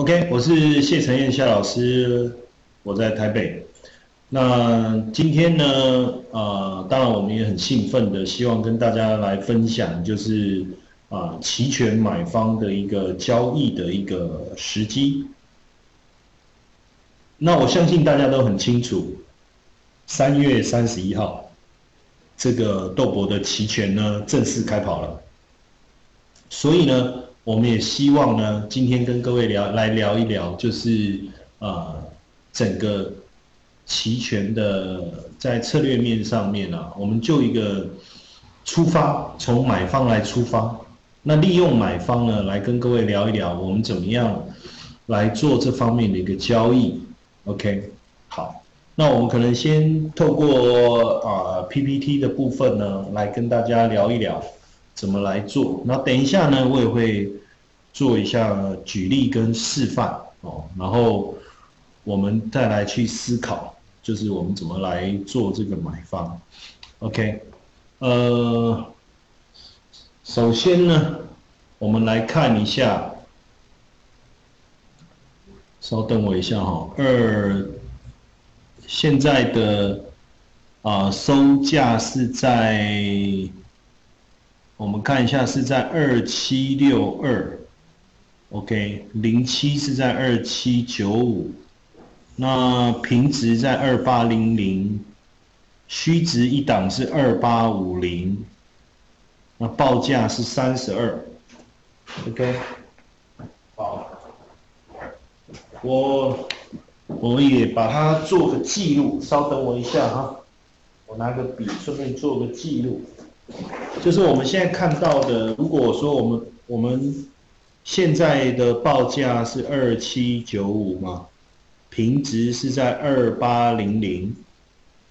OK，我是谢承彦夏老师，我在台北。那今天呢，呃，当然我们也很兴奋的，希望跟大家来分享，就是啊，期权买方的一个交易的一个时机。那我相信大家都很清楚，三月三十一号，这个豆博的期权呢正式开跑了，所以呢。我们也希望呢，今天跟各位聊来聊一聊，就是啊，整个期权的在策略面上面啊，我们就一个出发，从买方来出发，那利用买方呢来跟各位聊一聊，我们怎么样来做这方面的一个交易？OK，好，那我们可能先透过啊 PPT 的部分呢，来跟大家聊一聊。怎么来做？那等一下呢，我也会做一下举例跟示范哦，然后我们再来去思考，就是我们怎么来做这个买方。OK，呃，首先呢，我们来看一下，稍等我一下哈，二现在的啊收价是在。我们看一下是在二七六二，OK，零七是在二七九五，那平值在二八零零，虚值一档是二八五零，那报价是三十二，OK，好，我我也把它做个记录，稍等我一下哈，我拿个笔顺便做个记录。就是我们现在看到的，如果说我们我们现在的报价是二七九五嘛，平值是在二八零零，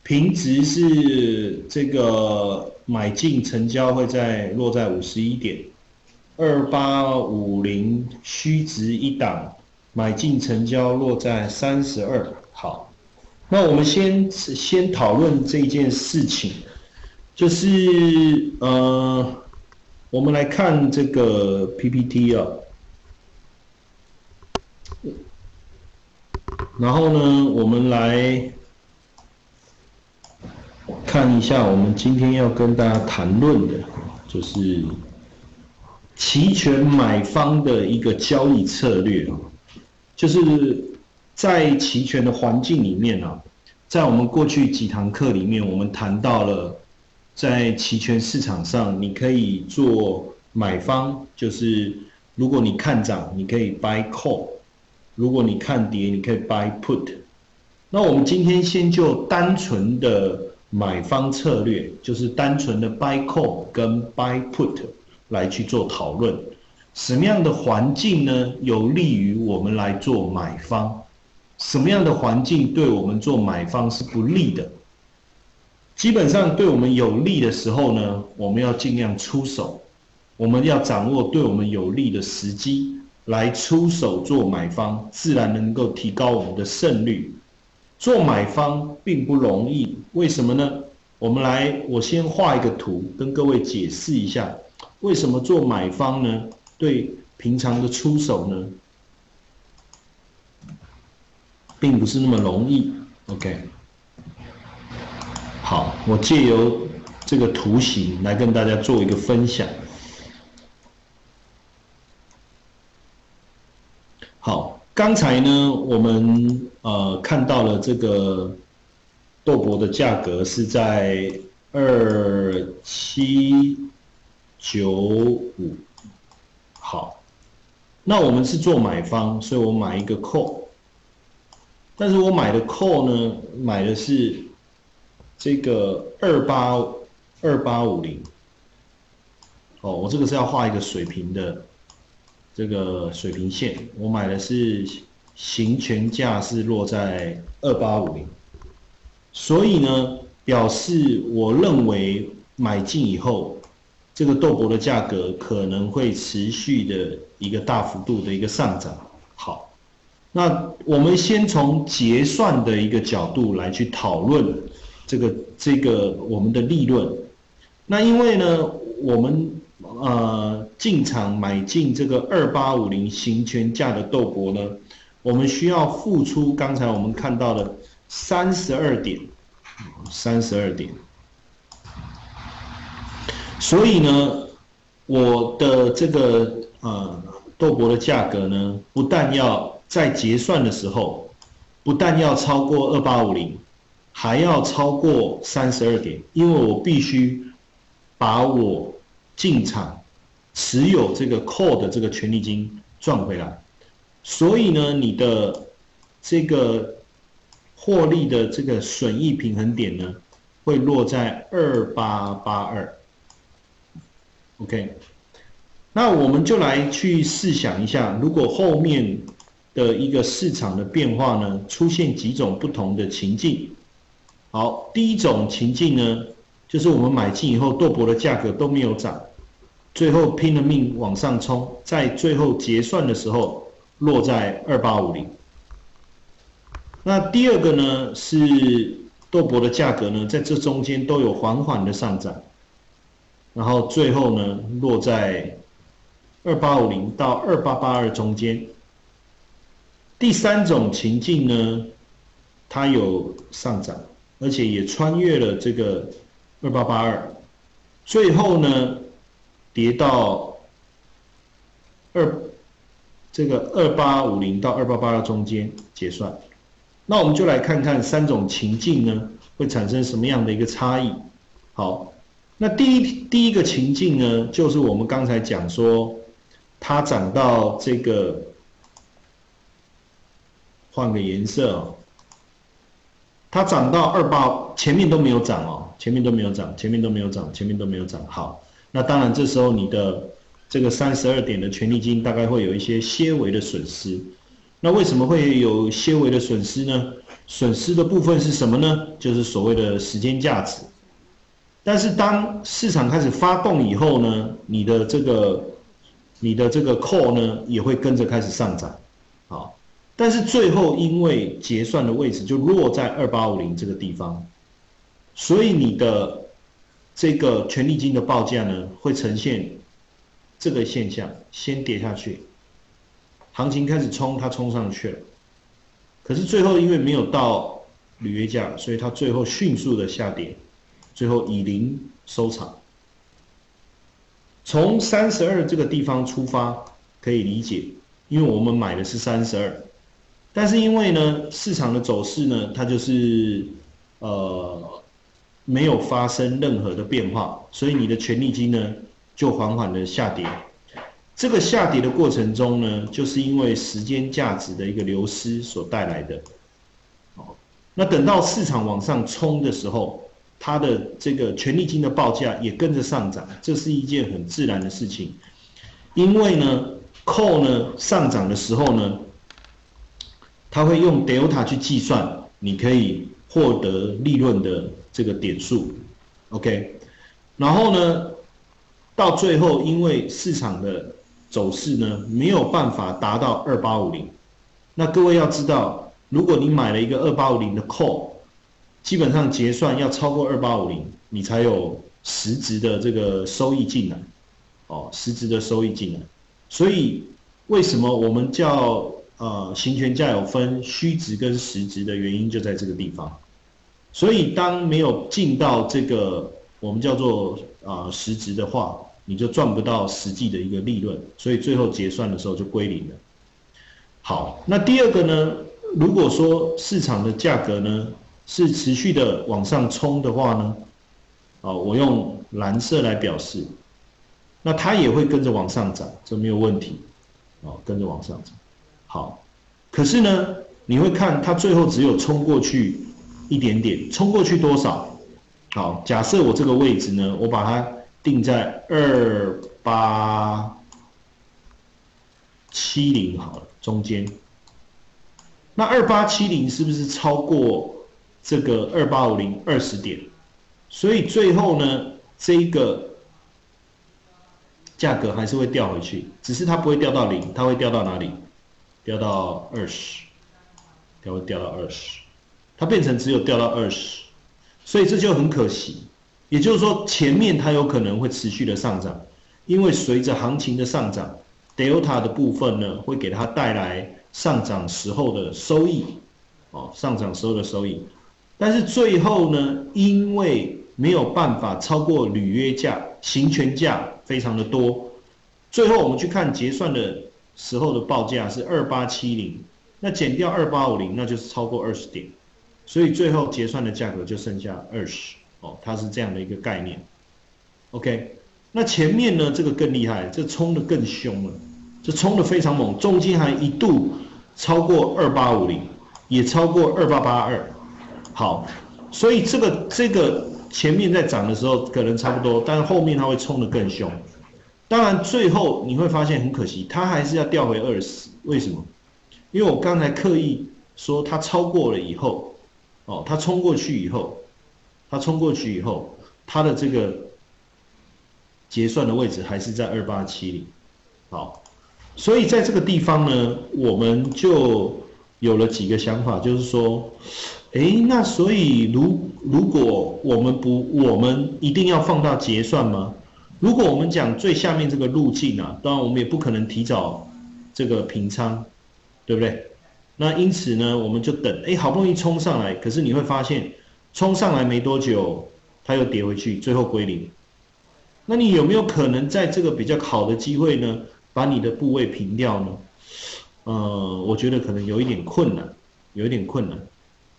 平值是这个买进成交会在落在五十一点，二八五零虚值一档，买进成交落在三十二。好，那我们先先讨论这件事情。就是呃，我们来看这个 PPT 啊，然后呢，我们来看一下我们今天要跟大家谈论的，就是期权买方的一个交易策略啊，就是在期权的环境里面啊，在我们过去几堂课里面，我们谈到了。在期权市场上，你可以做买方，就是如果你看涨，你可以 buy call；如果你看跌，你可以 buy put。那我们今天先就单纯的买方策略，就是单纯的 buy call 跟 buy put 来去做讨论。什么样的环境呢，有利于我们来做买方？什么样的环境对我们做买方是不利的？基本上对我们有利的时候呢，我们要尽量出手，我们要掌握对我们有利的时机来出手做买方，自然能够提高我们的胜率。做买方并不容易，为什么呢？我们来，我先画一个图，跟各位解释一下，为什么做买方呢？对平常的出手呢，并不是那么容易。OK。好，我借由这个图形来跟大家做一个分享。好，刚才呢，我们呃看到了这个豆粕的价格是在二七九五。好，那我们是做买方，所以我买一个 call，但是我买的 call 呢，买的是。这个二八二八五零，哦，我这个是要画一个水平的这个水平线。我买的是行权价是落在二八五零，所以呢，表示我认为买进以后，这个豆粕的价格可能会持续的一个大幅度的一个上涨。好，那我们先从结算的一个角度来去讨论。这个这个我们的利润，那因为呢，我们呃进场买进这个二八五零行权价的豆粕呢，我们需要付出刚才我们看到的三十二点，三十二点。所以呢，我的这个呃豆粕的价格呢，不但要在结算的时候，不但要超过二八五零，还要超过三十二点，因为我必须把我进场持有这个 call 的这个权利金赚回来。所以呢，你的这个获利的这个损益平衡点呢，会落在二八八二。OK，那我们就来去试想一下，如果后面的一个市场的变化呢，出现几种不同的情境。好，第一种情境呢，就是我们买进以后，豆粕的价格都没有涨，最后拼了命往上冲，在最后结算的时候落在二八五零。那第二个呢，是豆粕的价格呢，在这中间都有缓缓的上涨。然后最后呢，落在二八五零到二八八二中间。第三种情境呢，它有上涨，而且也穿越了这个二八八二，最后呢，跌到二这个二八五零到二八八二中间结算。那我们就来看看三种情境呢，会产生什么样的一个差异。好。那第一第一个情境呢，就是我们刚才讲说，它涨到这个，换个颜色哦，它涨到二八，前面都没有涨哦，前面都没有涨，前面都没有涨，前面都没有涨。好，那当然这时候你的这个三十二点的权利金大概会有一些些微的损失。那为什么会有些微的损失呢？损失的部分是什么呢？就是所谓的时间价值。但是当市场开始发动以后呢，你的这个你的这个 call 呢也会跟着开始上涨，好，但是最后因为结算的位置就落在二八五零这个地方，所以你的这个权利金的报价呢会呈现这个现象，先跌下去，行情开始冲，它冲上去了，可是最后因为没有到履约价，所以它最后迅速的下跌。最后以零收场。从三十二这个地方出发可以理解，因为我们买的是三十二，但是因为呢市场的走势呢，它就是呃没有发生任何的变化，所以你的权利金呢就缓缓的下跌。这个下跌的过程中呢，就是因为时间价值的一个流失所带来的。哦那等到市场往上冲的时候。它的这个权利金的报价也跟着上涨，这是一件很自然的事情。因为呢，call 呢上涨的时候呢，它会用 delta 去计算你可以获得利润的这个点数，OK。然后呢，到最后因为市场的走势呢没有办法达到二八五零，那各位要知道，如果你买了一个二八五零的 call。基本上结算要超过二八五零，你才有实质的这个收益进来，哦，实质的收益进来。所以为什么我们叫呃行权价有分虚值跟实值的原因就在这个地方。所以当没有进到这个我们叫做啊实值的话，你就赚不到实际的一个利润，所以最后结算的时候就归零了。好，那第二个呢？如果说市场的价格呢？是持续的往上冲的话呢，啊，我用蓝色来表示，那它也会跟着往上涨，这没有问题，啊，跟着往上涨。好，可是呢，你会看它最后只有冲过去一点点，冲过去多少？好，假设我这个位置呢，我把它定在二八七零好了，中间。那二八七零是不是超过？这个二八五零二十点，所以最后呢，这个价格还是会掉回去，只是它不会掉到零，它会掉到哪里？掉到二十，它会掉到二十，它变成只有掉到二十，所以这就很可惜。也就是说，前面它有可能会持续的上涨，因为随着行情的上涨，Delta 的部分呢，会给它带来上涨时候的收益，哦，上涨时候的收益。但是最后呢，因为没有办法超过履约价、行权价非常的多，最后我们去看结算的时候的报价是二八七零，那减掉二八五零，那就是超过二十点，所以最后结算的价格就剩下二十，哦，它是这样的一个概念。OK，那前面呢这个更厉害，这冲的更凶了，这冲的非常猛，中间还一度超过二八五零，也超过二八八二。好，所以这个这个前面在涨的时候可能差不多，但是后面它会冲得更凶。当然最后你会发现很可惜，它还是要掉回二十。为什么？因为我刚才刻意说它超过了以后，哦，它冲过去以后，它冲过去以后，它的这个。结算的位置还是在二八七零，好，所以在这个地方呢，我们就有了几个想法，就是说，哎，那所以如如果我们不，我们一定要放到结算吗？如果我们讲最下面这个路径啊，当然我们也不可能提早这个平仓，对不对？那因此呢，我们就等，哎，好不容易冲上来，可是你会发现，冲上来没多久，它又跌回去，最后归零。那你有没有可能在这个比较好的机会呢，把你的部位平掉呢？呃，我觉得可能有一点困难，有一点困难，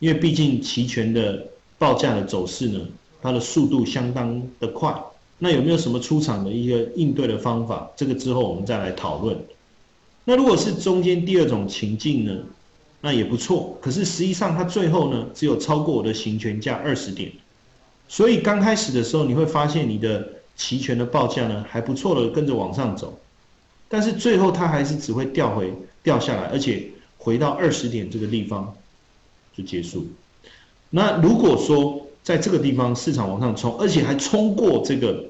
因为毕竟期权的报价的走势呢，它的速度相当的快。那有没有什么出场的一个应对的方法？这个之后我们再来讨论。那如果是中间第二种情境呢，那也不错。可是实际上它最后呢，只有超过我的行权价二十点，所以刚开始的时候你会发现你的。期权的报价呢还不错的，跟着往上走，但是最后它还是只会掉回掉下来，而且回到二十点这个地方就结束。那如果说在这个地方市场往上冲，而且还冲过这个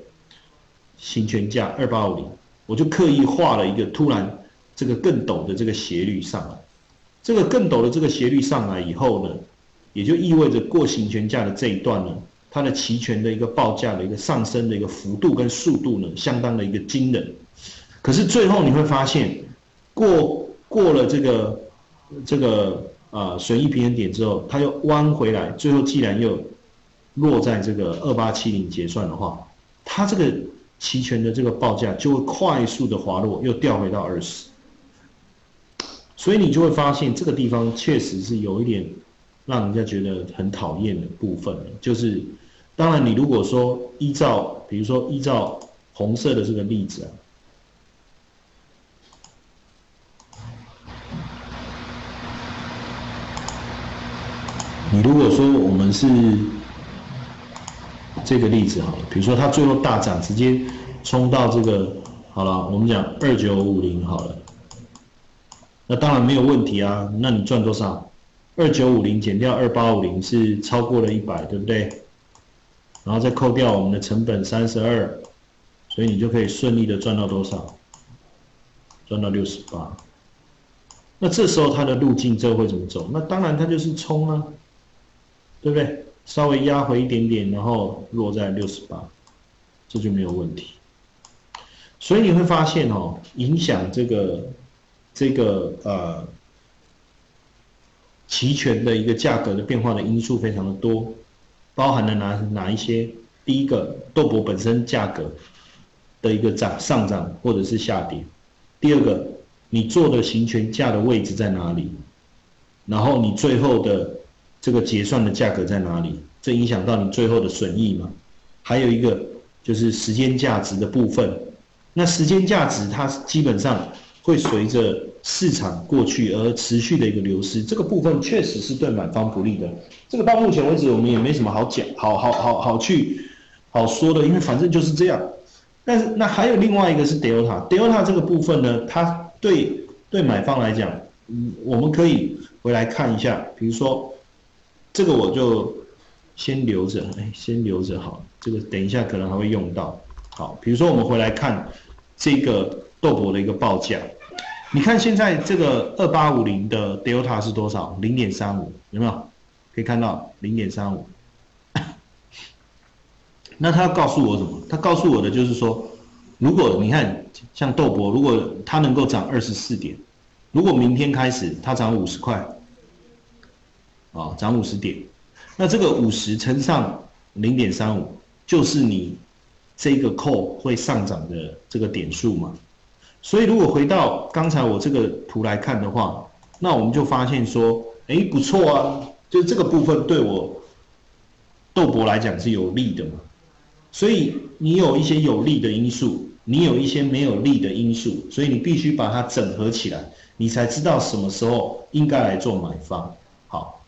行权价二八五零，我就刻意画了一个突然这个更陡的这个斜率上来。这个更陡的这个斜率上来以后呢，也就意味着过行权价的这一段呢。它的期权的一个报价的一个上升的一个幅度跟速度呢，相当的一个惊人。可是最后你会发现，过过了这个这个啊损益平衡点之后，它又弯回来，最后既然又落在这个二八七零结算的话，它这个期权的这个报价就会快速的滑落，又掉回到二十。所以你就会发现这个地方确实是有一点让人家觉得很讨厌的部分，就是。当然，你如果说依照，比如说依照红色的这个例子啊，你如果说我们是这个例子好了，比如说它最后大涨，直接冲到这个好了，我们讲二九五零好了，那当然没有问题啊，那你赚多少？二九五零减掉二八五零是超过了一百，对不对？然后再扣掉我们的成本三十二，所以你就可以顺利的赚到多少？赚到六十八。那这时候它的路径这会怎么走？那当然它就是冲啊，对不对？稍微压回一点点，然后落在六十八，这就没有问题。所以你会发现哦，影响这个这个呃期权的一个价格的变化的因素非常的多。包含了哪哪一些？第一个，豆粕本身价格的一个涨上涨或者是下跌；第二个，你做的行权价的位置在哪里？然后你最后的这个结算的价格在哪里？这影响到你最后的损益吗？还有一个就是时间价值的部分。那时间价值它基本上会随着。市场过去而持续的一个流失，这个部分确实是对买方不利的。这个到目前为止，我们也没什么好讲、好好好好去好说的，因为反正就是这样。但是那还有另外一个是 Delta，Delta 这个部分呢，它对对买方来讲，嗯，我们可以回来看一下。比如说这个我就先留着，哎，先留着好。这个等一下可能还会用到。好，比如说我们回来看这个豆粕的一个报价。你看现在这个二八五零的 delta 是多少？零点三五，有没有？可以看到零点三五。那他告诉我什么？他告诉我的就是说，如果你看像豆博，如果它能够涨二十四点，如果明天开始它涨五十块，啊，涨五十点，那这个五十乘上零点三五，就是你这个扣会上涨的这个点数嘛。所以如果回到刚才我这个图来看的话，那我们就发现说，哎，不错啊，就这个部分对我豆博来讲是有利的嘛。所以你有一些有利的因素，你有一些没有利的因素，所以你必须把它整合起来，你才知道什么时候应该来做买方。好。